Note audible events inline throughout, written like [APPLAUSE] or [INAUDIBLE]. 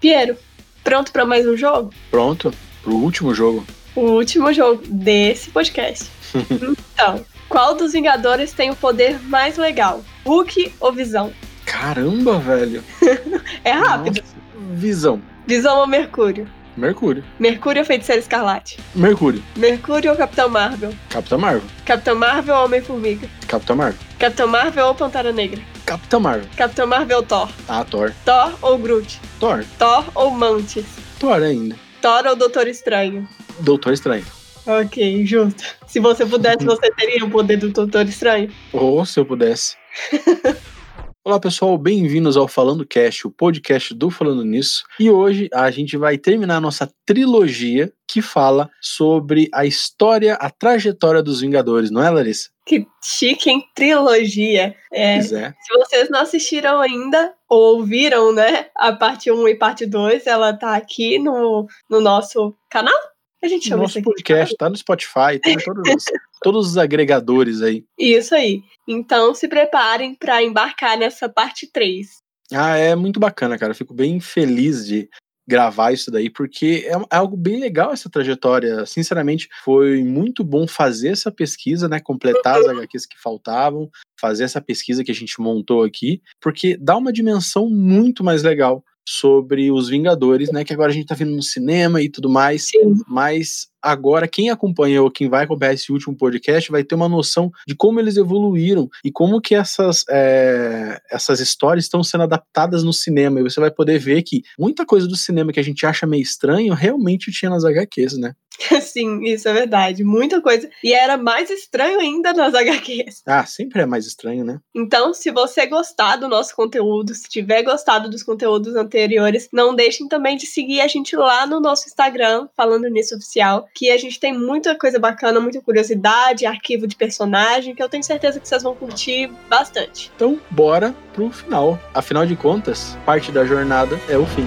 Piero, pronto para mais um jogo? Pronto, pro último jogo. O último jogo desse podcast. [LAUGHS] então, qual dos Vingadores tem o poder mais legal? Hulk ou Visão? Caramba, velho. [LAUGHS] é rápido. Nossa, visão. Visão ou Mercúrio? Mercúrio. Mercúrio ou Feiticeiro Escarlate? Mercúrio. Mercúrio ou Capitão Marvel? Capitão Marvel. Capitão Marvel ou Homem-Formiga? Capitão Marvel. Capitão Marvel ou Pantera Negra? Capitão Marvel. Capitão Marvel ou Thor? Ah, Thor. Thor ou Groot? Thor. Thor ou Mantis? Thor ainda. Thor ou Doutor Estranho? Doutor Estranho. Ok, justo. Se você pudesse, você teria o poder do Doutor Estranho? Ou se eu pudesse. [LAUGHS] Olá pessoal, bem-vindos ao Falando Cast, o podcast do Falando Nisso. E hoje a gente vai terminar a nossa trilogia que fala sobre a história, a trajetória dos Vingadores, não é, Larissa? Que chique, em trilogia. É, Pois é. Se vocês não assistiram ainda, ou ouviram, né, a parte 1 e parte 2, ela tá aqui no, no nosso canal? A gente chama Nosso podcast tá no Spotify, tá em todos, os- [LAUGHS] todos os agregadores aí. Isso aí. Então se preparem para embarcar nessa parte 3. Ah, é muito bacana, cara. Eu fico bem feliz de gravar isso daí, porque é, é algo bem legal essa trajetória. Sinceramente, foi muito bom fazer essa pesquisa, né? Completar as HQs que faltavam, fazer essa pesquisa que a gente montou aqui, porque dá uma dimensão muito mais legal sobre os Vingadores, né? Que agora a gente tá vendo no cinema e tudo mais. Sim. Mas agora quem acompanhou, quem vai acompanhar esse último podcast, vai ter uma noção de como eles evoluíram e como que essas, é, essas histórias estão sendo adaptadas no cinema. E você vai poder ver que muita coisa do cinema que a gente acha meio estranho realmente tinha nas HQs, né? [LAUGHS] Sim, isso é verdade. Muita coisa. E era mais estranho ainda nas [LAUGHS] HQs. Ah, sempre é mais estranho, né? Então, se você gostar do nosso conteúdo, se tiver gostado dos conteúdos anteriores, não deixem também de seguir a gente lá no nosso Instagram, falando nisso oficial, que a gente tem muita coisa bacana, muita curiosidade, arquivo de personagem, que eu tenho certeza que vocês vão curtir bastante. Então, bora pro final. Afinal de contas, parte da jornada é o fim.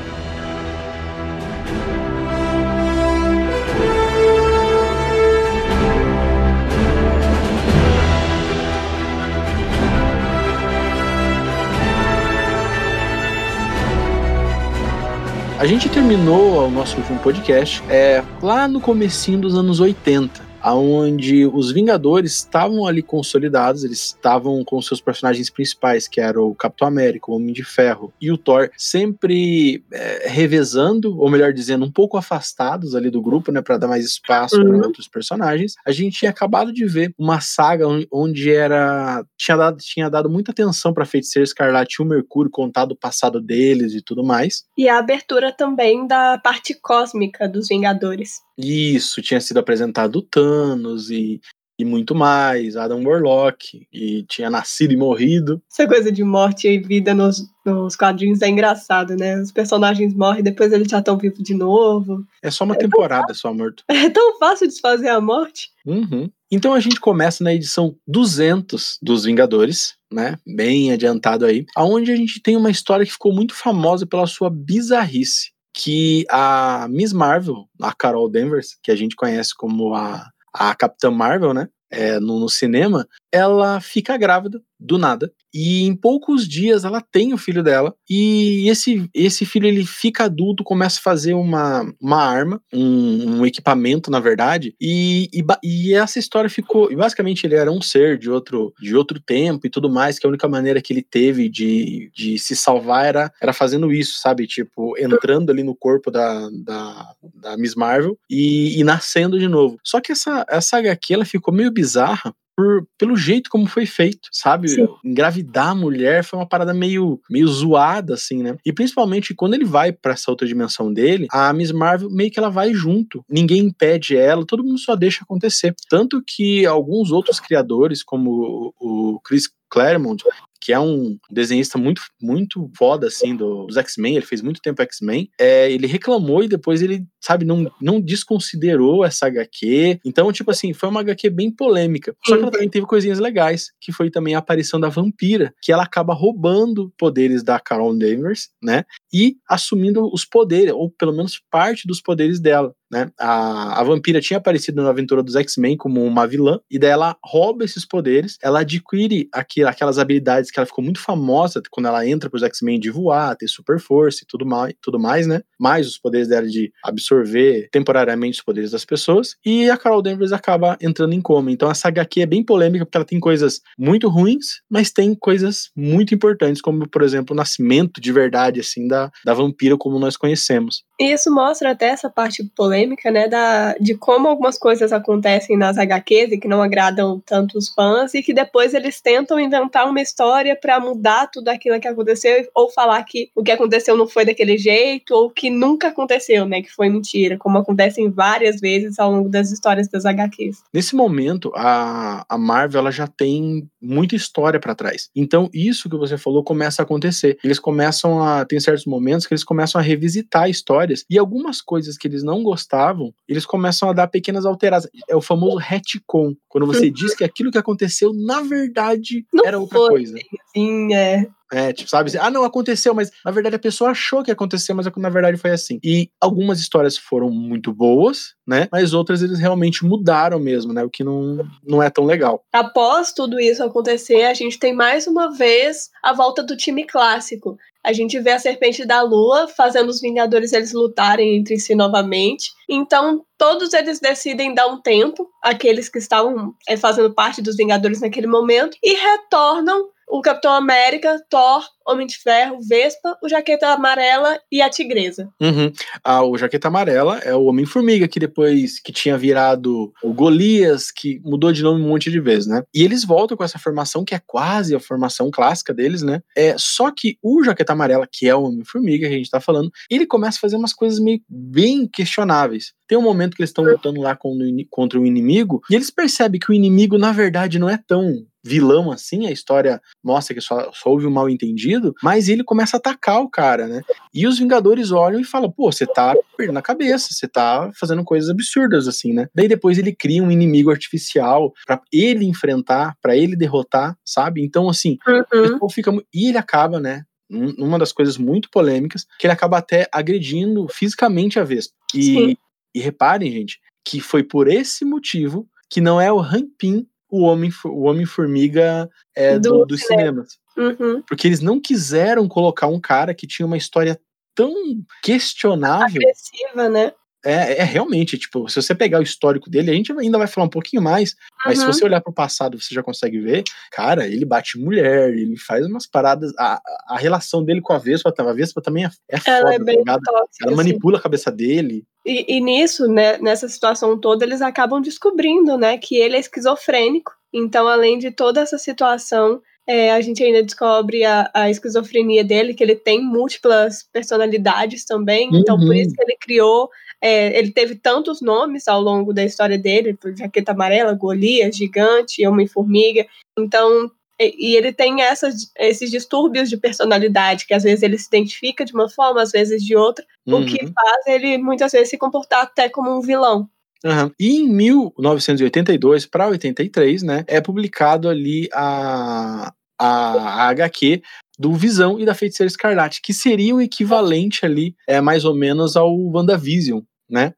A gente terminou o nosso último podcast é, lá no comecinho dos anos 80, aonde os Vingadores estavam ali consolidados, eles estavam com seus personagens principais, que eram o Capitão América, o Homem de Ferro e o Thor, sempre é, revezando, ou melhor dizendo, um pouco afastados ali do grupo, né, para dar mais espaço Uhum. para outros personagens. A gente tinha acabado de ver uma saga on- onde era tinha dado, tinha dado muita atenção para Feiticeiro Escarlate e o Mercúrio, contado o passado deles e tudo mais. E a abertura também da parte cósmica dos Vingadores. Isso, tinha sido apresentado o Thanos e, e muito mais, Adam Warlock, e tinha nascido e morrido. Essa coisa de morte e vida nos, nos quadrinhos é engraçado, né? Os personagens morrem, depois eles já estão vivos de novo. É só uma temporada só morto. [LAUGHS] É tão fácil desfazer a morte. Uhum. Então a gente começa na edição 200 dos Vingadores, né? Bem adiantado aí, aonde a gente tem uma história que ficou muito famosa pela sua bizarrice, que a Miss Marvel, a Carol Danvers, que a gente conhece como a, a Capitã Marvel, né? É, no, no cinema, ela fica grávida do nada e em poucos dias ela tem o filho dela e esse, esse filho ele fica adulto, começa a fazer uma, uma arma, um, um equipamento na verdade e, e, e essa história ficou, e basicamente ele era um ser de outro, de outro tempo e tudo mais, que a única maneira que ele teve de, de se salvar era, era fazendo isso, sabe, tipo, entrando ali no corpo da, da, da Miss Marvel e, e nascendo de novo. Só que essa, essa HQ ela ficou meio bizarra por, pelo jeito como foi feito, sabe? Sim. Engravidar a mulher foi uma parada meio, meio zoada, assim, né? E principalmente quando ele vai pra essa outra dimensão dele, a Miss Marvel meio que ela vai junto. Ninguém impede ela, todo mundo só deixa acontecer. Tanto que alguns outros criadores, como o o Chris Claremont, que é um desenhista muito, muito foda, assim, do- dos X-Men, ele fez muito tempo X-Men, é, ele reclamou e depois ele, sabe, não, não desconsiderou essa HQ. Então, tipo assim, foi uma HQ bem polêmica. Só que ela também teve coisinhas legais, que foi também a aparição da vampira, que ela acaba roubando poderes da Carol Danvers, né? E assumindo os poderes, ou pelo menos parte dos poderes dela. Né? A, a vampira tinha aparecido na aventura dos X-Men como uma vilã, e daí ela rouba esses poderes, ela adquire aquelas habilidades que ela ficou muito famosa quando ela entra pros X-Men de voar, ter super força e tudo mais, tudo mais, né? Mais os poderes dela de absorver temporariamente os poderes das pessoas. E a Carol Danvers acaba entrando em coma. Então essa HQ é bem polêmica porque ela tem coisas muito ruins, mas tem coisas muito importantes, como por exemplo o nascimento de verdade assim da, da vampira como nós conhecemos. E isso mostra até essa parte polêmica, né, da, de como algumas coisas acontecem nas HQs e que não agradam tanto os fãs e que depois eles tentam inventar uma história para mudar tudo aquilo que aconteceu ou falar que o que aconteceu não foi daquele jeito ou que nunca aconteceu, né, que foi mentira, como acontecem várias vezes ao longo das histórias das HQs. Nesse momento, a, a Marvel ela já tem muita história para trás. Então, isso que você falou começa a acontecer. Eles começam a tem certos momentos que eles começam a revisitar e algumas coisas que eles não gostavam, eles começam a dar pequenas alterações. É o famoso retcon, quando você [LAUGHS] diz que aquilo que aconteceu na verdade não era outra foi, coisa. Sim, é. É, tipo, sabe? Ah, não, aconteceu, mas na verdade a pessoa achou que aconteceu, mas na verdade foi assim. E algumas histórias foram muito boas, né? Mas outras eles realmente mudaram mesmo, né? O que não, não é tão legal. Após tudo isso acontecer, a gente tem mais uma vez a volta do time clássico. A gente vê a Serpente da Lua fazendo os Vingadores eles lutarem entre si novamente. Então, todos eles decidem dar um tempo, aqueles que estavam é, fazendo parte dos Vingadores naquele momento, e retornam o Capitão América, Thor, Homem de Ferro, Vespa, o Jaqueta Amarela e a Tigresa. Uhum. Ah, o Jaqueta Amarela é o Homem-Formiga, que depois que tinha virado o Golias, que mudou de nome um monte de vezes, né? E eles voltam com essa formação, que é quase a formação clássica deles, né? É, só que o Jaqueta Amarela, que é o Homem-Formiga que a gente tá falando, ele começa a fazer umas coisas meio bem questionáveis. Tem um momento que eles estão lutando lá contra o inimigo, e eles percebem que o inimigo, na verdade, não é tão vilão assim, a história mostra que só, só houve um mal entendido, mas ele começa a atacar o cara, né? E os Vingadores olham e falam, pô, você tá perdendo a cabeça, você tá fazendo coisas absurdas assim, né? Daí depois ele cria um inimigo artificial para ele enfrentar, para ele derrotar, sabe? Então, assim, uhum. fica. E ele acaba, né? Uma das coisas muito polêmicas, que ele acaba até agredindo fisicamente a Vespa. E, e reparem, gente, que foi por esse motivo que não é o Rampin o Homem, o Homem Formiga é, do, do, dos cinemas. Uhum. Porque eles não quiseram colocar um cara que tinha uma história tão questionável. Agressiva, né? É, é, realmente, tipo, se você pegar o histórico dele, a gente ainda vai falar um pouquinho mais, mas se você olhar pro passado, você já consegue ver, cara, ele bate mulher, ele faz umas paradas, a, a relação dele com a Vespa, a Vespa também é, é Ela foda, é bem tá tóxica, Ela manipula a cabeça dele. E, e nisso, né, nessa situação toda, eles acabam descobrindo, né, que ele é esquizofrênico, então, além de toda essa situação, é, a gente ainda descobre a, a, esquizofrenia dele, que ele tem múltiplas personalidades também, uhum. então por uhum. isso que ele criou é, ele teve tantos nomes ao longo da história dele, por Jaqueta Amarela, Golias, Gigante, Homem-Formiga. Então, e, e ele tem essas, esses distúrbios de personalidade, que às vezes ele se identifica de uma forma, às vezes de outra, uhum. o que uhum. faz ele muitas vezes se comportar até como um vilão. Uhum. E em 1982 para 83, né, é publicado ali a, a, a HQ do Visão e da Feiticeira Escarlate, que seria o equivalente ali, é mais ou menos ao WandaVision, né?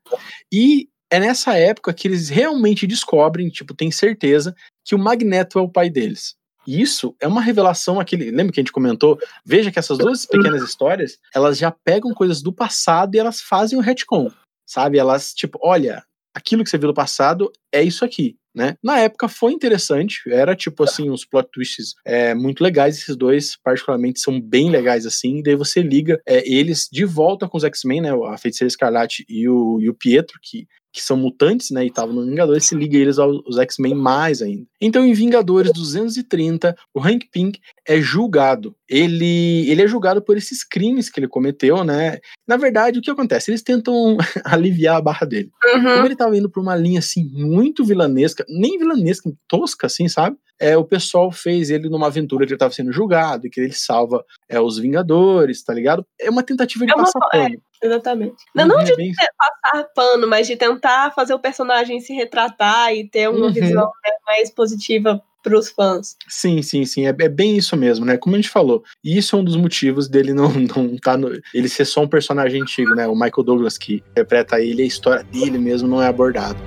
E é nessa época que eles realmente descobrem, tipo, tem certeza que o Magneto é o pai deles. E isso é uma revelação aquele, lembra que a gente comentou? Veja que essas duas pequenas histórias, elas já pegam coisas do passado e elas fazem o retcon, sabe? Elas tipo, olha, aquilo que você viu do passado é isso aqui né? Na época foi interessante, era tipo assim, uns plot twists é, muito legais, esses dois particularmente são bem legais assim, e daí você liga é, eles de volta com os X-Men, né? A Feiticeira Escarlate e o, e o Pietro, que que são mutantes, né, e estavam no Vingadores, se liga eles aos X-Men mais ainda. Então, em Vingadores 230, o Hank Pym é julgado. Ele, ele é julgado por esses crimes que ele cometeu, né? Na verdade, o que acontece? Eles tentam [LAUGHS] aliviar a barra dele. Uhum. Como ele estava indo por uma linha, assim, muito vilanesca, nem vilanesca, tosca, assim, sabe? É, o pessoal fez ele numa aventura que ele estava sendo julgado, e que ele salva é, os Vingadores, tá ligado? É uma tentativa de é uma, passar pano. É Exatamente. Não, não de passar pano, mas de tentar fazer o personagem se retratar e ter uma uhum. visão né, mais positiva pros fãs. Sim, sim, sim. É, é, bem isso mesmo, né? Como a gente falou. E isso é um dos motivos dele não, [LAUGHS] não tá no. Ele ser só um personagem antigo, né? O Michael Douglas que interpreta ele, a história dele mesmo não é abordada.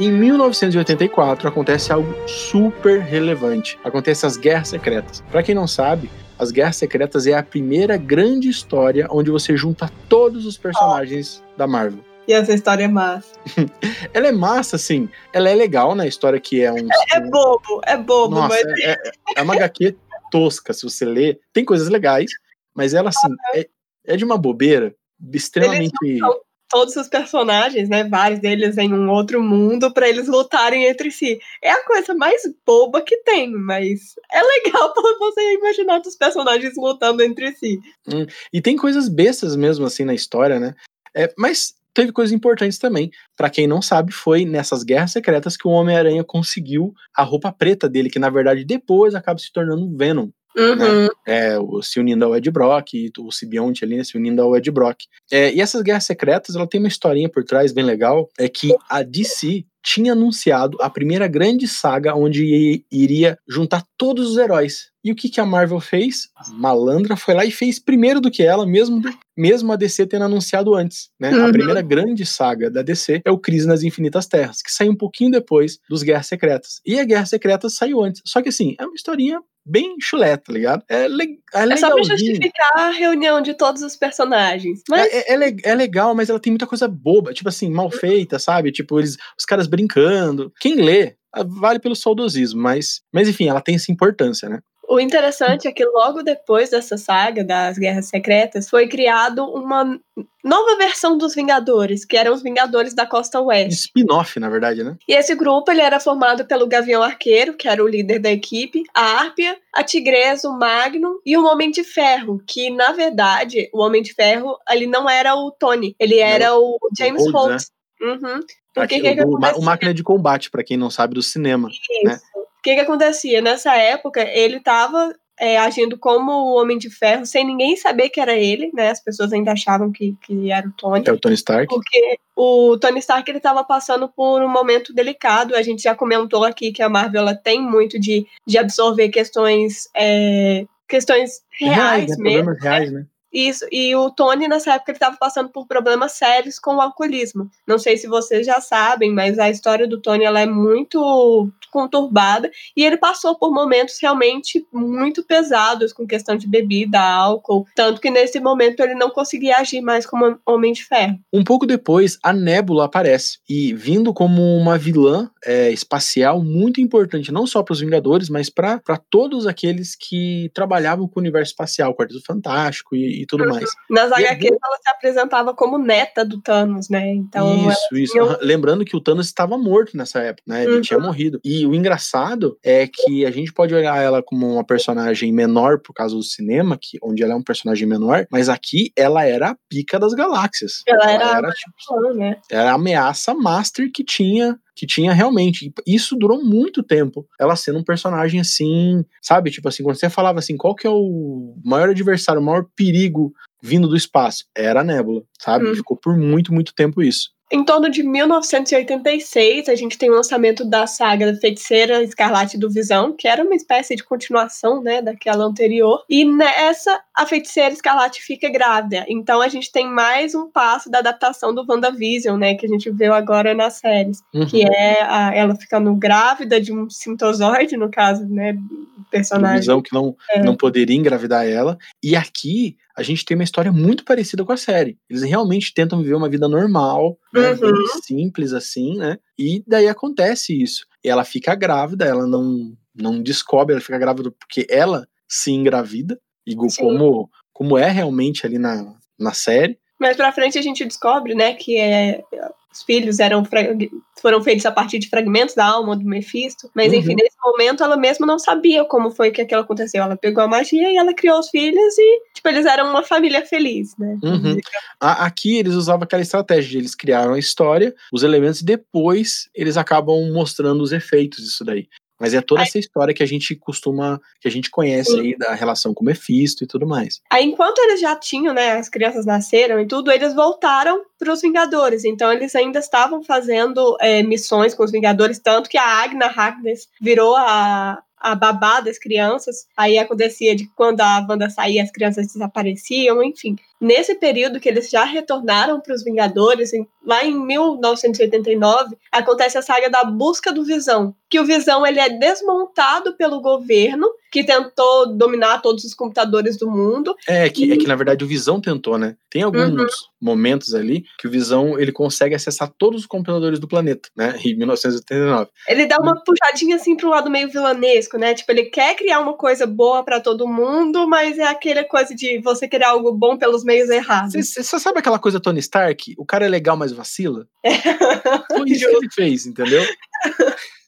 Em 1984 acontece algo super relevante. Acontece as Guerras Secretas. Para quem não sabe, as Guerras Secretas é a primeira grande história onde você junta todos os personagens oh. da Marvel. E essa história é massa. [LAUGHS] ela é massa, assim. Ela é legal na história que é um. É, é bobo, é bobo, Nossa, mas. É, é, é uma HQ tosca, se você ler. Tem coisas legais, mas ela, assim, é, é de uma bobeira extremamente. Eles não todos os personagens, né, vários deles em um outro mundo para eles lutarem entre si. É a coisa mais boba que tem, mas é legal [LAUGHS] para você imaginar os personagens lutando entre si. Hum, e tem coisas bestas mesmo assim na história, né? É, mas teve coisas importantes também. Para quem não sabe, foi nessas guerras secretas que o Homem-Aranha conseguiu a roupa preta dele, que na verdade depois acaba se tornando Venom. Uhum. Né? É, o, se unindo ao Ed Brock, o Sibionte ali, né, se unindo ao Ed Brock. É, e essas guerras secretas, ela tem uma historinha por trás bem legal, é que a DC tinha anunciado a primeira grande saga onde iria juntar todos os heróis. E o que, que a Marvel fez? A malandra foi lá e fez primeiro do que ela, mesmo, mesmo a DC tendo anunciado antes. Né? Uhum. A primeira grande saga da DC é o Crise nas Infinitas Terras, que saiu um pouquinho depois dos Guerras Secretas. E a Guerra Secretas saiu antes. Só que assim, é uma historinha bem chulé, tá ligado? É, le é, é só pra justificar a reunião de todos os personagens. Mas... É, é, é, legal, mas ela tem muita coisa boba, tipo assim, mal feita, sabe? Tipo, eles, os caras brincando. Quem lê, vale pelo saudosismo, mas, mas enfim, ela tem essa importância, né? O interessante é que logo depois dessa saga das Guerras Secretas foi criado uma nova versão dos Vingadores, que eram os Vingadores da Costa Oeste. Spin-off, na verdade, né? E esse grupo ele era formado pelo Gavião Arqueiro, que era o líder da equipe, a Árpia, a Tigresa, o Magnum e o Homem de Ferro, que na verdade o Homem de Ferro ele não era o Tony, ele era o James Holt. Né? Uhum. Porque Aqui, que o, que o, máquina de combate, para quem não sabe, do cinema. Isso. Né? O que, que acontecia? Nessa época, ele estava é, agindo como o Homem de Ferro, sem ninguém saber que era ele, né? As pessoas ainda achavam que, que era o Tony. É o Tony Stark. Porque o Tony Stark ele estava passando por um momento delicado. A gente já comentou aqui que a Marvel ela tem muito de, de absorver questões, é, questões reais, reais né? mesmo. Problemas reais, né? Isso, e o Tony, nessa época, ele estava passando por problemas sérios com o alcoolismo. Não sei se vocês já sabem, mas a história do Tony ela é muito conturbada e ele passou por momentos realmente muito pesados com questão de bebida, álcool, tanto que nesse momento ele não conseguia agir mais como Homem de Ferro. Um pouco depois, a Nébula aparece e vindo como uma vilã é, espacial muito importante, não só para os Vingadores, mas para todos aqueles que trabalhavam com o universo espacial, Quarteto Fantástico e, e tudo uhum. mais. Nas HQs ela se apresentava como neta do Thanos, né? Então, isso, isso. Tinha... Lembrando que o Thanos estava morto nessa época, né? Ele uhum. tinha morrido. E o engraçado é que a gente pode olhar ela como uma personagem menor por causa do cinema, que, onde ela é um personagem menor, mas aqui ela era a pica das galáxias. Ela, ela era, era, tipo, né? era a ameaça master que tinha que tinha realmente. Isso durou muito tempo. Ela sendo um personagem assim, sabe? Tipo assim, quando você falava assim, qual que é o maior adversário, o maior perigo vindo do espaço? Era a Nebula, sabe? Hum. Ficou por muito, muito tempo isso. Em torno de 1986, a gente tem o lançamento da saga da Feiticeira Escarlate do Visão, que era uma espécie de continuação, né, daquela anterior. E nessa, a Feiticeira Escarlate fica grávida. Então a gente tem mais um passo da adaptação do WandaVision, né, que a gente viu agora nas séries, uhum. que é a, ela ficando grávida de um sintozoide, no caso, né, personagem. Visão que não, é. não poderia engravidar ela. E aqui a gente tem uma história muito parecida com a série. Eles realmente tentam viver uma vida normal, né, uhum. simples assim, né? E daí acontece isso. E ela fica grávida, ela não, não descobre, ela fica grávida porque ela se engravida, igual como, como é realmente ali na, na série. Mais pra frente a gente descobre, né, que é os filhos eram foram feitos a partir de fragmentos da alma do Mephisto. Mas, uhum. enfim, nesse momento ela mesma não sabia como foi que aquilo aconteceu. Ela pegou a magia e ela criou os filhos e, tipo, eles eram uma família feliz, né? Uhum. Aqui eles usavam aquela estratégia de eles criaram a história, os elementos, e depois eles acabam mostrando os efeitos disso daí. Mas é toda aí, essa história que a gente costuma, que a gente conhece sim. aí da relação com o Mephisto e tudo mais. Aí, enquanto eles já tinham, né, as crianças nasceram e tudo, eles voltaram para os Vingadores. Então, eles ainda estavam fazendo é, missões com os Vingadores, tanto que a Agna Harkness virou a, a babá das crianças. Aí acontecia de quando a Wanda saía, as crianças desapareciam, enfim. Nesse período que eles já retornaram para os Vingadores, lá em 1989, acontece a saga da busca do Visão, que o Visão ele é desmontado pelo governo, que tentou dominar todos os computadores do mundo. É, que, e... é que na verdade o Visão tentou, né? Tem alguns uhum. momentos ali que o Visão ele consegue acessar todos os computadores do planeta, né? Em 1989. Ele dá uma puxadinha assim pro lado meio vilanesco, né? Tipo, ele quer criar uma coisa boa para todo mundo, mas é aquela coisa de você querer algo bom pelos meios errados. Você sabe aquela coisa Tony Stark? O cara é legal, mas vacila? [LAUGHS] É. Foi isso que ele fez, entendeu? [LAUGHS]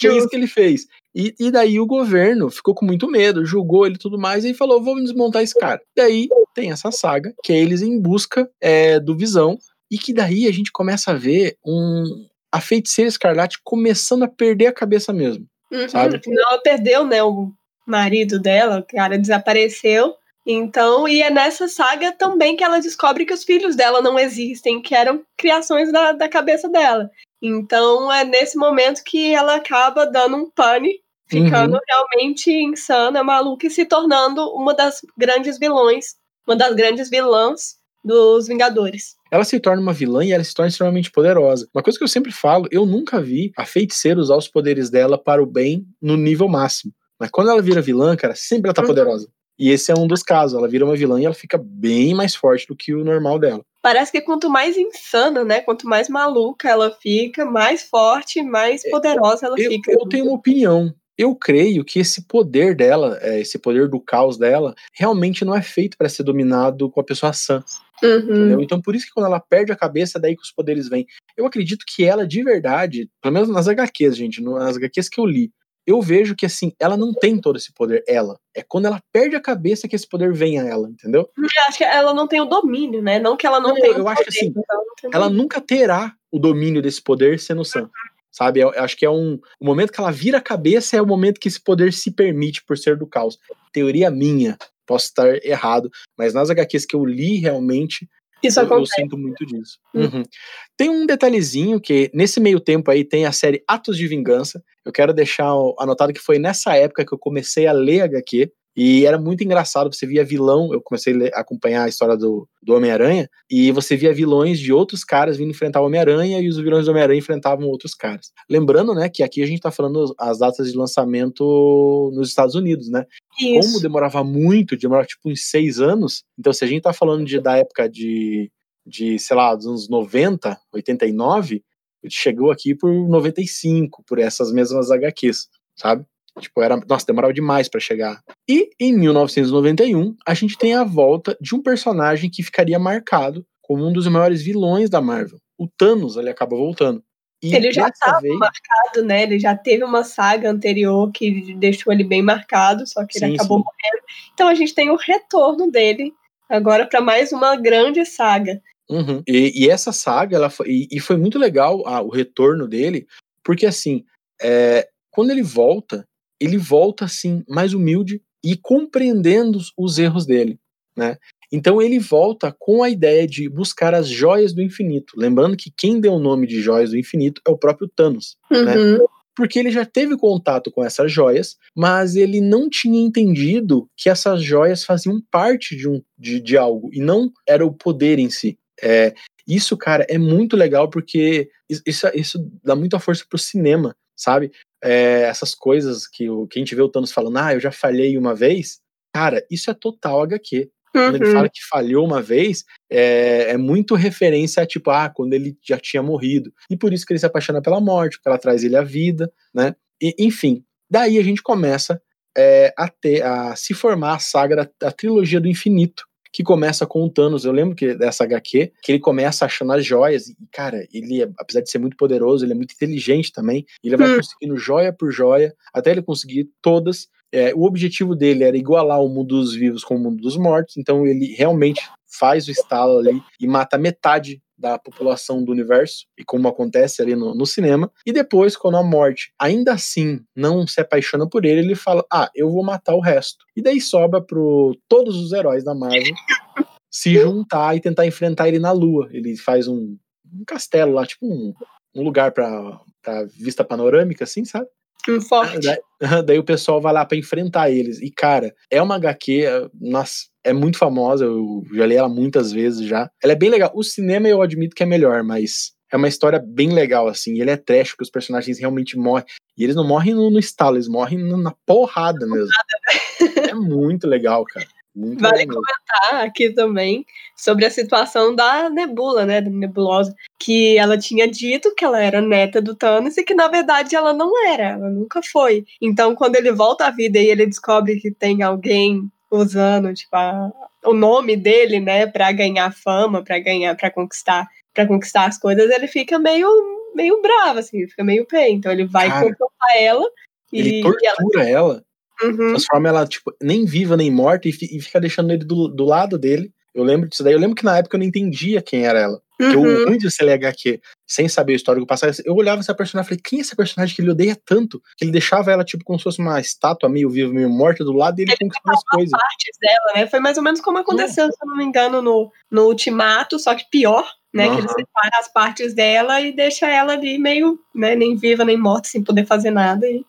Foi isso que ele fez. E, e daí o governo ficou com muito medo, julgou ele e tudo mais, e falou: vamos desmontar esse cara. E aí tem essa saga, que é eles em busca é, do Visão, e que daí a gente começa a ver um, a feiticeira escarlate começando a perder a cabeça mesmo. Uhum, sabe? Ela perdeu, né? O marido dela, o cara desapareceu. Então, e é nessa saga também que ela descobre que os filhos dela não existem, que eram criações da, da cabeça dela. Então, é nesse momento que ela acaba dando um pane, ficando uhum. realmente insana, maluca e se tornando uma das grandes vilões, uma das grandes vilãs dos Vingadores. Ela se torna uma vilã e ela se torna extremamente poderosa. Uma coisa que eu sempre falo, eu nunca vi a feiticeira usar os poderes dela para o bem no nível máximo. Mas quando ela vira vilã, cara, sempre ela tá uhum. poderosa. E esse é um dos casos. Ela vira uma vilã e ela fica bem mais forte do que o normal dela. Parece que quanto mais insana, né? Quanto mais maluca ela fica, mais forte, mais é, poderosa ela eu, fica. Eu tenho uma opinião. Eu creio que esse poder dela, é, esse poder do caos dela, realmente não é feito para ser dominado com a pessoa sã. Uhum. Então, por isso que quando ela perde a cabeça, daí que os poderes vêm. Eu acredito que ela, de verdade, pelo menos nas HQs, gente, nas HQs que eu li, eu vejo que assim, ela não tem todo esse poder, ela. É quando ela perde a cabeça que esse poder vem a ela, entendeu? Eu acho que ela não tem o domínio, né? Não que ela não, não tenha. Eu acho poder, que assim, ela nunca terá o domínio desse poder sendo sã. Sabe? Eu, eu acho que é um. O momento que ela vira a cabeça é o momento que esse poder se permite por ser do caos. Teoria minha. Posso estar errado, mas nas HQs que eu li realmente, isso eu, eu, sinto muito disso. Hum. Uhum. Tem um detalhezinho que nesse meio tempo aí tem a série Atos de Vingança. Eu quero deixar anotado que foi nessa época que eu comecei a ler HQ. E era muito engraçado, você via vilão, eu comecei a acompanhar a história do, do Homem-Aranha, e você via vilões de outros caras vindo enfrentar o Homem-Aranha, e os vilões do Homem-Aranha enfrentavam outros caras. Lembrando, né, que aqui a gente tá falando as datas de lançamento nos Estados Unidos, né? Isso. Como demorava muito, demorava tipo uns seis anos, então se a gente tá falando de, da época de, de, sei lá, dos anos 90, 89, chegou aqui por 95, por essas mesmas HQs, sabe? Tipo, era, nossa, demorava demais para chegar. E em 1991, a gente tem a volta de um personagem que ficaria marcado como um dos maiores vilões da Marvel. O Thanos, ele acaba voltando. E ele já estava vez... marcado, né? Ele já teve uma saga anterior que deixou ele bem marcado, só que ele sim, acabou sim. morrendo. Então a gente tem o retorno dele agora para mais uma grande saga. Uhum. E, e, essa saga, ela foi, e, e foi muito legal ah, o retorno dele, porque assim, é, quando ele volta, ele volta assim mais humilde e compreendendo os erros dele, né? Então ele volta com a ideia de buscar as joias do infinito, lembrando que quem deu o nome de joias do infinito é o próprio Thanos, né? uhum. né? Porque ele já teve contato com essas joias, mas ele não tinha entendido que essas joias faziam parte de, um, de, de algo e não era o poder em si. É, isso, cara, é muito legal porque isso, isso dá muita força pro cinema, sabe? É, essas coisas que, o, que a gente vê o Thanos falando, ah, eu já falhei uma vez, cara, isso é total HQ. Quando ele uhum. fala que falhou uma vez, é, é, muito referência a tipo, ah, quando ele já tinha morrido. E por isso que ele se apaixona pela morte, porque ela traz ele à vida, né? E, enfim, daí a gente começa é, a ter, a se formar a saga da, da trilogia do infinito, que começa com o Thanos. Eu lembro que dessa HQ, que ele começa achando as joias, e, cara, ele, apesar de ser muito poderoso, ele é muito inteligente também. Ele vai hum. conseguindo joia por joia, até ele conseguir todas. É, o objetivo dele era igualar o mundo dos vivos com o mundo dos mortos, então ele realmente faz o estalo ali e mata metade da população do universo, e como acontece ali no, no, cinema. E depois, quando a morte ainda assim não se apaixona por ele, ele fala: Ah, eu vou matar o resto. E daí sobra pro todos os heróis da Marvel [LAUGHS] se juntar e tentar enfrentar ele na Lua. Ele faz um, um castelo lá, tipo um, um lugar para vista panorâmica, assim, sabe? Um forte. Daí, daí, o pessoal vai lá para enfrentar eles. E, cara, é uma HQ, nossa, é muito famosa, eu já li ela muitas vezes já. Ela é bem legal. O cinema eu admito que é melhor, mas é uma história bem legal, assim. Ele é trash, porque os personagens realmente morrem. E eles não morrem no, no estalo, eles morrem na porrada mesmo. Né? é muito legal, cara. Muito vale comentar aqui também sobre a situação da Nebula, né, da Nebulosa, que ela tinha dito que ela era neta do Thanos e que na verdade ela não era, ela nunca foi. Então, quando ele volta à vida e ele descobre que tem alguém usando, tipo, a, o nome dele, né, para ganhar fama, para ganhar, para conquistar, para conquistar as coisas, ele fica meio meio bravo assim, fica meio pé. Então ele vai confrontar ela ele tortura ela, ela Uhum. Transforma ela, tipo, nem viva nem morta e, e fica deixando ele do, do lado dele. Eu lembro disso daí. Eu lembro que na época eu não entendia quem era ela. Uhum. Porque o ruim de ser HQ, sem saber o histórico passado, eu olhava essa personagem e falei, quem é esse personagem que ele odeia tanto? Que ele deixava ela, tipo, como se fosse uma estátua meio viva, meio morta do lado dele conquistando as coisas. partes dela, né? Foi mais ou menos como aconteceu, é. se eu não me engano, no, no Ultimato, só que pior, né? Uhum. Que ele separa as partes dela e deixa ela ali meio, né, nem viva nem morta, sem poder fazer nada. E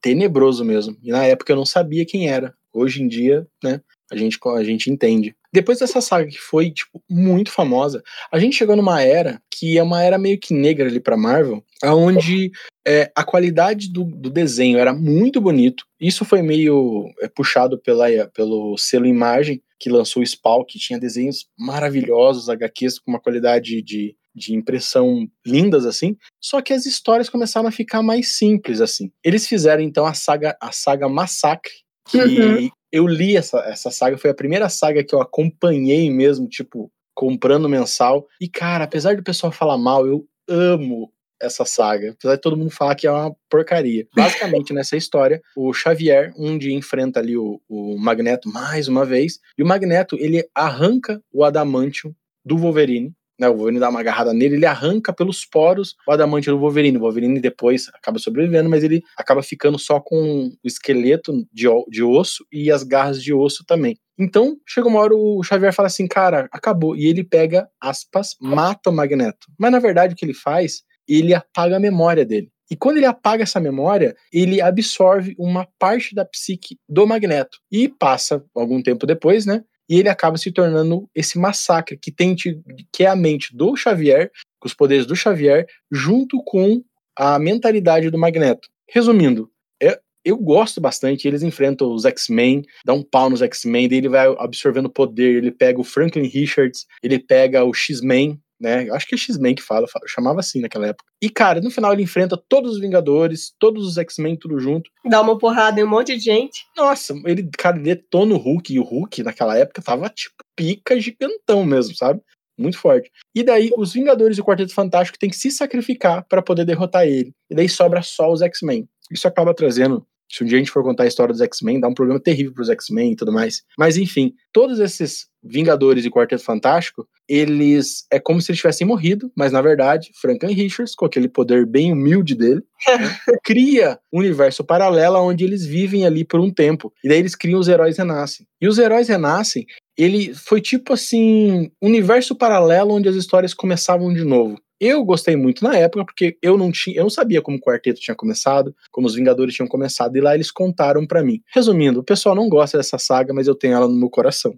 tenebroso mesmo. E na época eu não sabia quem era. Hoje em dia, né, a gente, a gente entende. Depois dessa saga que foi, tipo, muito famosa, a gente chegou numa era que é uma era meio que negra ali pra Marvel, onde é, a qualidade do, do, desenho era muito bonito. Isso foi meio é, puxado pela, pelo selo Imagem, que lançou o Spawn, que tinha desenhos maravilhosos, HQs com uma qualidade de, de impressão lindas assim, só que as histórias começaram a ficar mais simples assim. Eles fizeram então a saga a saga Massacre, que uhum. eu li essa, essa saga, foi a primeira saga que eu acompanhei mesmo, tipo, comprando mensal. E cara, apesar do pessoal falar mal, eu amo essa saga, apesar de todo mundo falar que é uma porcaria. [LAUGHS] Basicamente, nessa história, o Xavier um dia enfrenta ali o, o Magneto mais uma vez, e o Magneto, ele arranca o adamantium do Wolverine, né, o Wolverine dá uma agarrada nele, ele arranca pelos poros o adamante do Wolverine. O Wolverine depois acaba sobrevivendo, mas ele acaba ficando só com o esqueleto de, de osso e as garras de osso também. Então, chega uma hora o Xavier fala assim, cara, acabou. E ele pega, aspas, mata o Magneto. Mas na verdade o que ele faz, ele apaga a memória dele. E quando ele apaga essa memória, ele absorve uma parte da psique do Magneto. E passa algum tempo depois, né? E ele acaba se tornando esse massacre que tem que é a mente do Xavier, com os poderes do Xavier, junto com a mentalidade do Magneto. Resumindo, é, eu gosto bastante, eles enfrentam os X-Men, dá um pau nos X-Men, daí ele vai absorvendo poder, ele pega o Franklin Richards, ele pega o X-Men, né? Eu acho que é X-Men que fala, chamava assim naquela época. E, cara, no final ele enfrenta todos os Vingadores, todos os X-Men, tudo junto. Dá uma porrada em um monte de gente. Nossa, ele, cara, detona o Hulk, e o Hulk naquela época tava, tipo, pica gigantão mesmo, sabe? Muito forte. E daí os Vingadores e o Quarteto Fantástico têm que se sacrificar para poder derrotar ele. E daí sobra só os X-Men. Isso acaba trazendo se um dia a gente for contar a história dos X-Men, dá um problema terrível pros X-Men e tudo mais. Mas enfim, todos esses Vingadores e Quarteto Fantástico, eles é como se eles tivessem morrido, mas na verdade, Franklin Richards, com aquele poder bem humilde dele, [LAUGHS] cria um universo paralelo onde eles vivem ali por um tempo. E daí eles criam os heróis renascem. E os heróis renascem, ele foi tipo assim, universo paralelo onde as histórias começavam de novo. Eu gostei muito na época, porque eu não tinha, eu não sabia como o quarteto tinha começado, como os Vingadores tinham começado, e lá eles contaram para mim. Resumindo, o pessoal não gosta dessa saga, mas eu tenho ela no meu coração.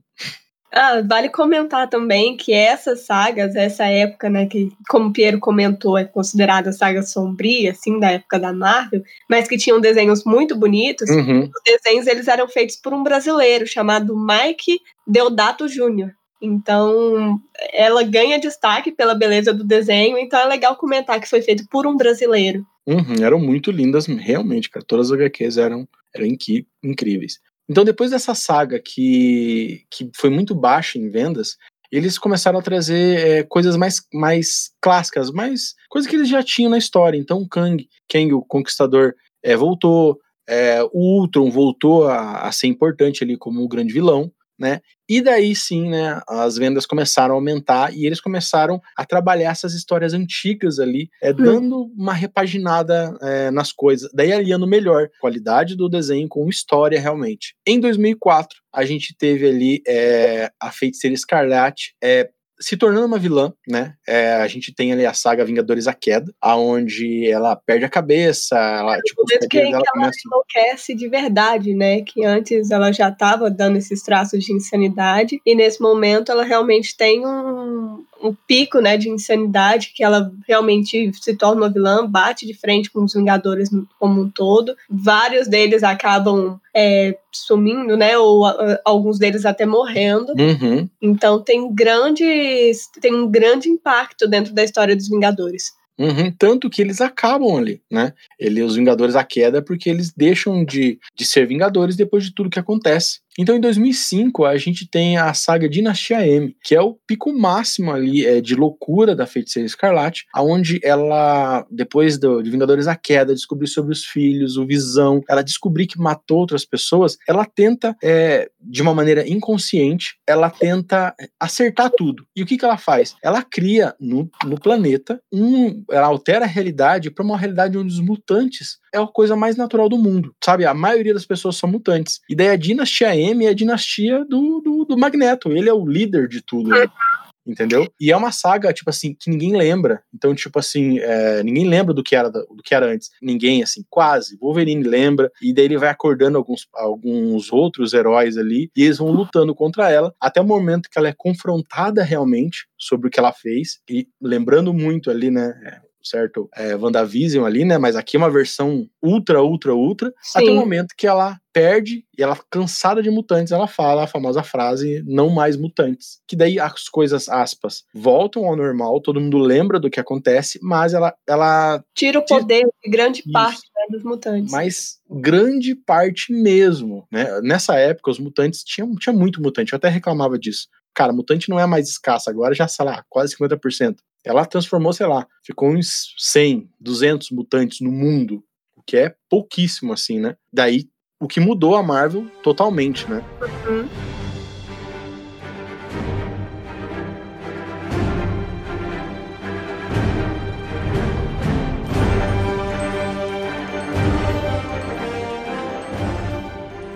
Ah, vale comentar também que essas sagas, essa época, né, que, como o Piero comentou, é considerada saga sombria, assim, da época da Marvel, mas que tinham desenhos muito bonitos. Uhum. Os desenhos, eles eram feitos por um brasileiro chamado Mike Deodato Jr. Então, ela ganha destaque pela beleza do desenho, então é legal comentar que foi feito por um brasileiro. Uhum, eram muito lindas, realmente, cara. Todas as HQs eram, eram incríveis. Então, depois dessa saga que, que foi muito baixa em vendas, eles começaram a trazer é, coisas mais, mais clássicas, mais coisas que eles já tinham na história. Então, Kang, Kang o Conquistador, é, voltou, é, o Ultron voltou a, a, ser importante ali como o grande vilão né? E daí sim, né, as vendas começaram a aumentar e eles começaram a trabalhar essas histórias antigas ali, é, hum. dando uma repaginada é, nas coisas, daí aliando melhor qualidade do desenho com história realmente. Em 2004, a gente teve ali é, a Feiticeira Escarlate, é, se tornando uma vilã, né? É, a gente tem ali a saga Vingadores a Queda, aonde ela perde a cabeça, ela, é, tipo, que, que ela começa... enlouquece de verdade, né? Que antes ela já estava dando esses traços de insanidade, e nesse momento ela realmente tem um, um pico, né, de insanidade, que ela realmente se torna uma vilã, bate de frente com os Vingadores como um todo. Vários deles acabam é, sumindo, né, ou a, alguns deles até morrendo. Uhum. Então tem grandes, tem um grande impacto dentro da história dos Vingadores. Uhum, tanto que eles acabam ali, né? Ele, os Vingadores a queda porque eles deixam de, de ser Vingadores depois de tudo que acontece. Então, em 2005, a gente tem a saga Dinastia M, que é o pico máximo ali é, de loucura da Feiticeira Escarlate, aonde ela, depois do, de Vingadores a Queda, descobrir sobre os filhos, o Visão, ela descobrir que matou outras pessoas, ela tenta, é, de uma maneira inconsciente, ela tenta acertar tudo. E o que, que ela faz? Ela cria no, no planeta um. Ela altera a realidade para uma realidade onde os mutantes é a coisa mais natural do mundo, sabe? A maioria das pessoas são mutantes. E daí a Dinastia M é a dinastia do, do, do Magneto. Ele é o líder de tudo. Né? Entendeu? E é uma saga, tipo assim, que ninguém lembra. Então, tipo assim, é, ninguém lembra do que, era, do que era antes. Ninguém, assim, quase. Wolverine lembra. E daí ele vai acordando alguns, alguns outros heróis ali. E eles vão lutando contra ela. Até o momento que ela é confrontada realmente sobre o que ela fez. E lembrando muito ali, né? Certo é, WandaVision ali, né? Mas aqui é uma versão ultra, ultra, ultra. Sim. Até o momento que ela perde e ela, cansada de mutantes, ela fala a famosa frase: não mais mutantes. Que daí as coisas, aspas, voltam ao normal, todo mundo lembra do que acontece, mas ela. ela tira o poder de grande Isso. parte né, dos mutantes. Mas grande parte mesmo, né? Nessa época, os mutantes tinham, tinha muito mutante, eu até reclamava disso. Cara, mutante não é mais escasso, agora já, sei lá, quase 50%. Ela transformou, sei lá, ficou uns 100, 200 mutantes no mundo, o que é pouquíssimo assim, né? Daí o que mudou a Marvel totalmente, né? Uhum.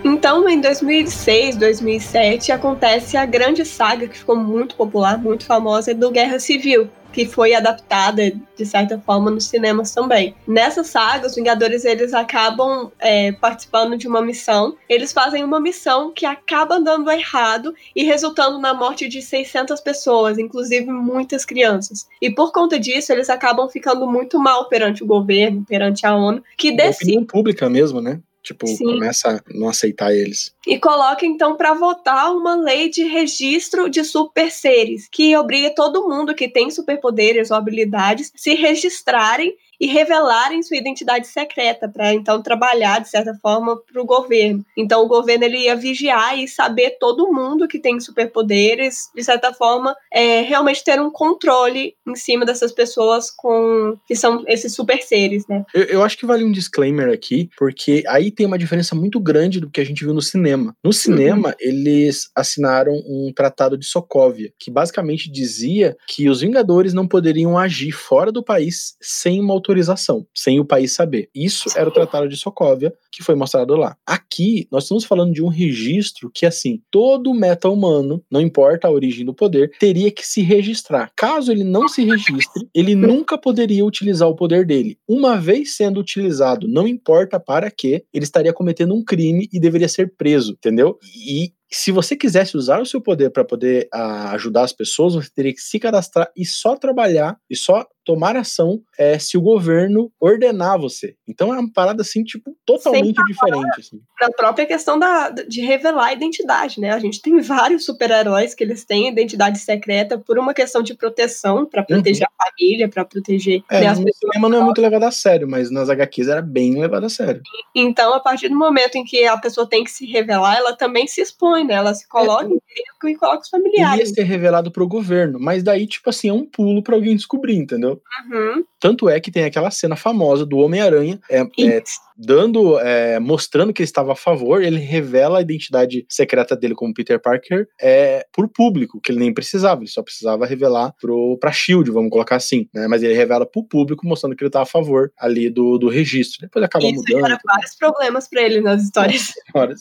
Então, em 2006, 2007, acontece a grande saga que ficou muito popular, muito famosa, do Guerra Civil, que foi adaptada de certa forma nos cinemas também. Nessa saga, os Vingadores eles acabam é, participando de uma missão. Eles fazem uma missão que acaba dando errado e resultando na morte de 600 pessoas, inclusive muitas crianças. E por conta disso, eles acabam ficando muito mal perante o governo, perante a ONU, que decide. Opinião pública mesmo, né? Tipo, Sim. começa a não aceitar eles. E coloca então para votar uma lei de registro de super seres, que obriga todo mundo que tem superpoderes ou habilidades se registrarem e revelarem sua identidade secreta para então trabalhar de certa forma para o governo. Então o governo ele ia vigiar e saber todo mundo que tem superpoderes, de certa forma, é, realmente ter um controle em cima dessas pessoas com que são esses super seres, né? Eu, eu acho que vale um disclaimer aqui, porque aí tem uma diferença muito grande do que a gente viu no cinema. No cinema, uhum. eles assinaram um tratado de Sokovia, que basicamente dizia que os Vingadores não poderiam agir fora do país sem uma autorização, sem o país saber. Isso era o Tratado de Sokovia, que foi mostrado lá. Aqui, nós estamos falando de um registro que, assim, todo meta humano, não importa a origem do poder, teria que se registrar. Caso ele não se registre, ele nunca poderia utilizar o poder dele. Uma vez sendo utilizado, não importa para que, ele estaria cometendo um crime e deveria ser preso, entendeu? E se você quisesse usar o seu poder para poder a, ajudar as pessoas, você teria que se cadastrar e só trabalhar e só tomar ação é, se o governo ordenar você. Então é uma parada assim, tipo, totalmente diferente. Assim. Na própria questão da, de revelar a identidade, né? A gente tem vários super-heróis que eles têm identidade secreta por uma questão de proteção, para proteger uhum. a família, para proteger é, né, as pessoas. cinema não é muito levado a sério, mas nas HQs era bem levado a sério. Então, a partir do momento em que a pessoa tem que se revelar, ela também se expõe, né? Ela se coloca é, em risco e coloca os familiares. Ia ser revelado pro governo, mas daí, tipo assim, é um pulo para alguém descobrir, entendeu? Uhum. Tanto é que tem aquela cena famosa do Homem-Aranha é, é, dando, é, mostrando que ele estava a favor, ele revela a identidade secreta dele como Peter Parker é, por público, que ele nem precisava, ele só precisava revelar pro, pra Shield, vamos colocar assim, né? Mas ele revela pro público, mostrando que ele tá a favor ali do, do registro. Depois acaba Isso mudando. Isso vários problemas para ele nas histórias.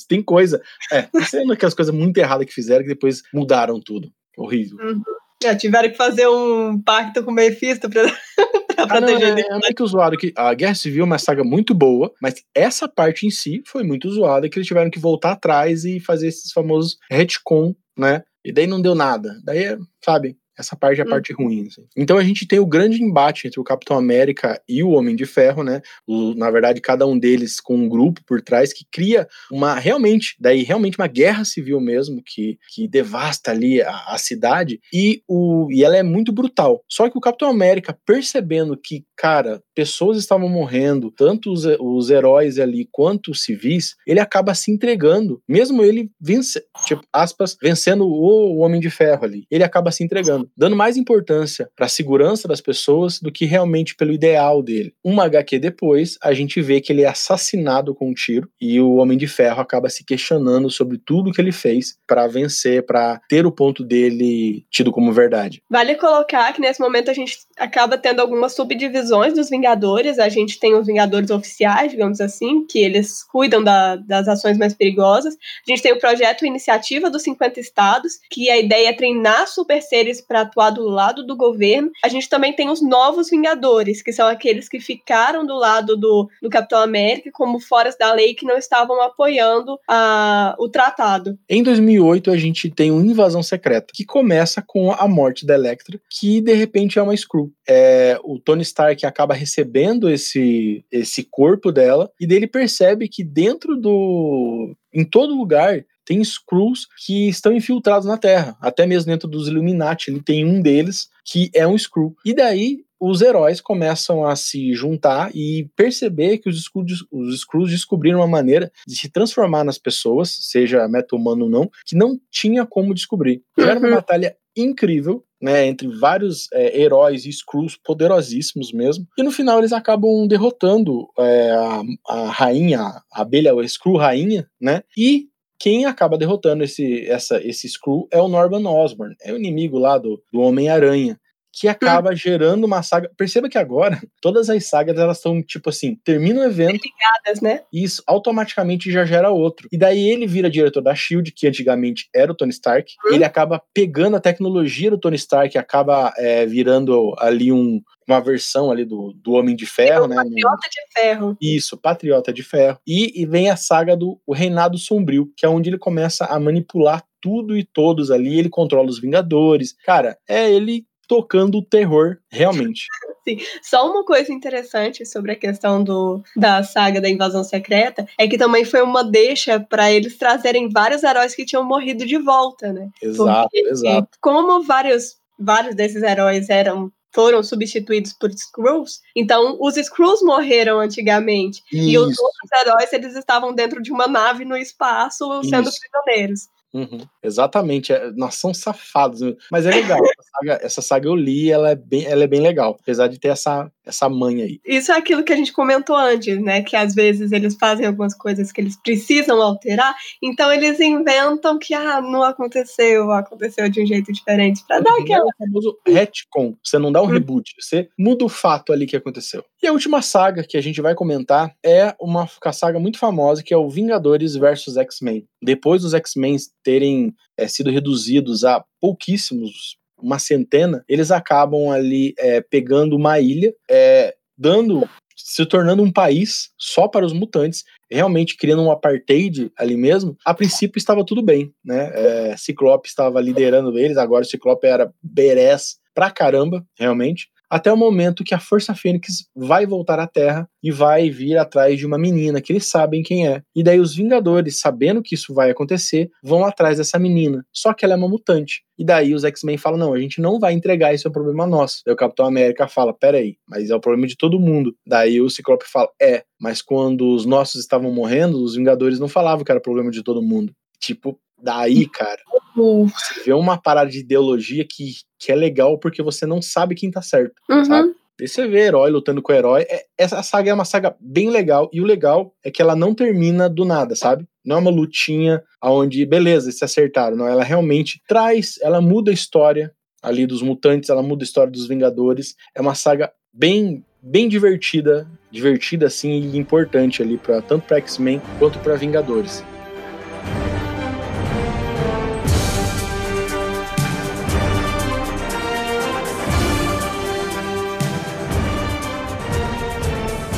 tem coisa, é, sendo aquelas coisas muito erradas que fizeram que depois mudaram tudo. Horrível. Uhum. É, tiveram que fazer um pacto com o Mephisto pra, [LAUGHS] pra proteger ah, não, é, é muito zoado que a Guerra Civil é uma saga muito boa, mas essa parte em si foi muito zoada que eles tiveram que voltar atrás e fazer esses famosos retcon, né? E daí não deu nada. Daí, sabe, essa parte é a hum. parte ruim. Assim. Então a gente tem o grande embate entre o Capitão América e o Homem de Ferro, né? O, na verdade, cada um deles com um grupo por trás que cria uma realmente, daí realmente uma guerra civil mesmo, que, que devasta ali a, a cidade, e, o, e ela é muito brutal. Só que o Capitão América, percebendo que, cara, pessoas estavam morrendo, tanto os, os heróis ali quanto os civis, ele acaba se entregando, mesmo ele vence, tipo, aspas, vencendo o, o Homem de Ferro ali. Ele acaba se entregando dando mais importância para a segurança das pessoas do que realmente pelo ideal dele. Uma HQ depois, a gente vê que ele é assassinado com um tiro e o Homem de Ferro acaba se questionando sobre tudo que ele fez para vencer, para ter o ponto dele tido como verdade. Vale colocar que nesse momento a gente acaba tendo algumas subdivisões dos Vingadores. A gente tem os Vingadores oficiais, digamos assim, que eles cuidam da, das ações mais perigosas. A gente tem o projeto Iniciativa dos 50 Estados, que a ideia é treinar super seres para atuar do lado do governo. A gente também tem os novos Vingadores, que são aqueles que ficaram do lado do, do Capitão América, como fora da lei, que não estavam apoiando a, o tratado. Em 2008, a gente tem uma invasão secreta, que começa com a morte da Electra, que de repente é uma Screw. É, o Tony Stark acaba recebendo esse, esse corpo dela, e dele percebe que dentro do. em todo lugar tem Skrulls que estão infiltrados na Terra. Até mesmo dentro dos Illuminati, ele tem um deles que é um Skrull. E daí os heróis começam a se juntar e perceber que os Skrulls, os Skrulls descobriram uma maneira de se transformar nas pessoas, seja meta-humano ou não, que não tinha como descobrir. Era uma uhum. batalha incrível, né, entre vários é, heróis e Skrulls poderosíssimos mesmo. E no final eles acabam derrotando é, a, a, rainha, a abelha, a Skrull rainha, né? E quem acaba derrotando esse, essa, esse Skrull é o Norman Osborn, é o inimigo lá do, do Homem-Aranha que acaba gerando uma saga. Perceba que agora [LAUGHS] todas as sagas elas estão tipo assim, termina o evento, ligadas, né? E isso automaticamente já gera outro. E daí ele vira diretor da Shield, que antigamente era o Tony Stark. Hum. Ele acaba pegando a tecnologia do Tony Stark, acaba é, virando ali um, uma versão ali do, do Homem de Ferro, é né? Patriota de Ferro. Isso, Patriota de Ferro. E, e vem a saga do o Reinado Sombrio, que é onde ele começa a manipular tudo e todos ali, ele controla os Vingadores. Cara, é ele tocando o terror realmente. [LAUGHS] Sim. Só uma coisa interessante sobre a questão do, da saga da invasão secreta é que também foi uma deixa para eles trazerem vários heróis que tinham morrido de volta, né? Exato, Porque, exato. Como vários, vários desses heróis eram foram substituídos por Skrulls. Então, os Skrulls morreram antigamente. Isso. E os outros heróis, eles estavam dentro de uma nave no espaço sendo Isso. prisioneiros. Uhum, exatamente, é, nós somos safados, mas é legal. essa, saga, essa saga eu li, ela é bem, ela é bem legal, apesar de ter essa, essa manha aí. Isso é aquilo que a gente comentou antes, né? Que às vezes eles fazem algumas coisas que eles precisam alterar, então eles inventam que ah, não aconteceu, aconteceu de um jeito diferente para dar aquela. É o famoso retcon. Você não dá um hum. reboot, você muda o fato ali que aconteceu. E a última saga que a gente vai comentar é uma saga muito famosa que é o Vingadores versus X-Men. Depois dos X-Men terem é, sido reduzidos a pouquíssimos, uma centena, eles acabam ali é, pegando uma ilha, é, dando se tornando um país só para os mutantes. realmente criando um apartheid ali mesmo, a princípio estava tudo bem, né? É, Ciclope estava liderando eles, agora o Ciclope era Beres pra caramba, realmente até o momento que a Força Fênix vai voltar à Terra e vai vir atrás de uma menina que eles sabem quem é. E daí os Vingadores, sabendo que isso vai acontecer, vão atrás dessa menina. Só que ela é uma mutante. E daí os X-Men falam: não, a gente não vai entregar, isso é um problema nosso. Daí o Capitão América fala: peraí, mas é o problema de todo mundo. Daí o Ciclope fala: é, mas quando os nossos estavam morrendo, os Vingadores não falavam que era problema de todo mundo. Tipo, Daí, cara, você vê uma parada de ideologia que, que é legal porque você não sabe quem tá certo, uhum. sabe? E você vê herói lutando com herói. É, essa saga é uma saga bem legal. E o legal é que ela não termina do nada, sabe? Não é uma lutinha onde, beleza, se acertaram. Não, ela realmente traz, ela muda a história ali dos mutantes, ela muda a história dos Vingadores. É uma saga bem bem divertida, divertida assim e importante ali para tanto para X-Men quanto para Vingadores.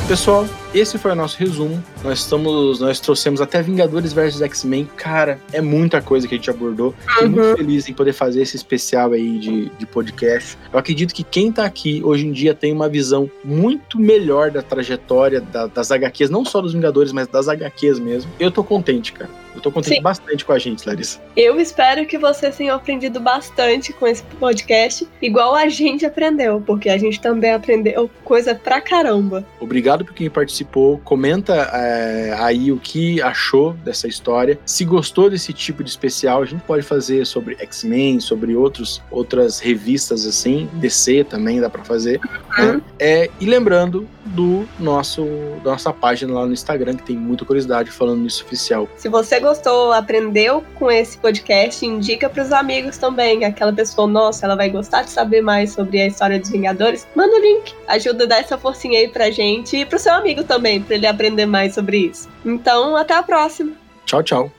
Pessoal, esse foi o nosso resumo. Nós estamos, nós trouxemos até Vingadores versus X-Men. Cara, é muita coisa que a gente abordou. Fiquei uhum. muito feliz em poder fazer esse especial aí de, de podcast. Eu acredito que quem tá aqui hoje em dia tem uma visão muito melhor da trajetória da, das HQs, não só dos Vingadores, mas das HQs mesmo. Eu tô contente, cara. Eu tô contente Sim. bastante com a gente, Larissa. Eu espero que vocês tenham aprendido bastante com esse podcast, igual a gente aprendeu, porque a gente também aprendeu coisa pra caramba. Obrigado por quem participou. Comenta é, aí o que achou dessa história. Se gostou desse tipo de especial, a gente pode fazer sobre X-Men, sobre outros, outras revistas assim, DC também dá para fazer. Uhum. Né? É, e lembrando do nosso da nossa página lá no Instagram, que tem muita curiosidade falando nisso oficial. Se você gostou, aprendeu com esse podcast, indica para os amigos também. Aquela pessoa, nossa, ela vai gostar de saber mais sobre a história dos Vingadores. Manda o link, ajuda a dar essa forcinha aí pra gente e pro seu amigo também, para ele aprender mais sobre isso. Então, até a próxima. Tchau, tchau.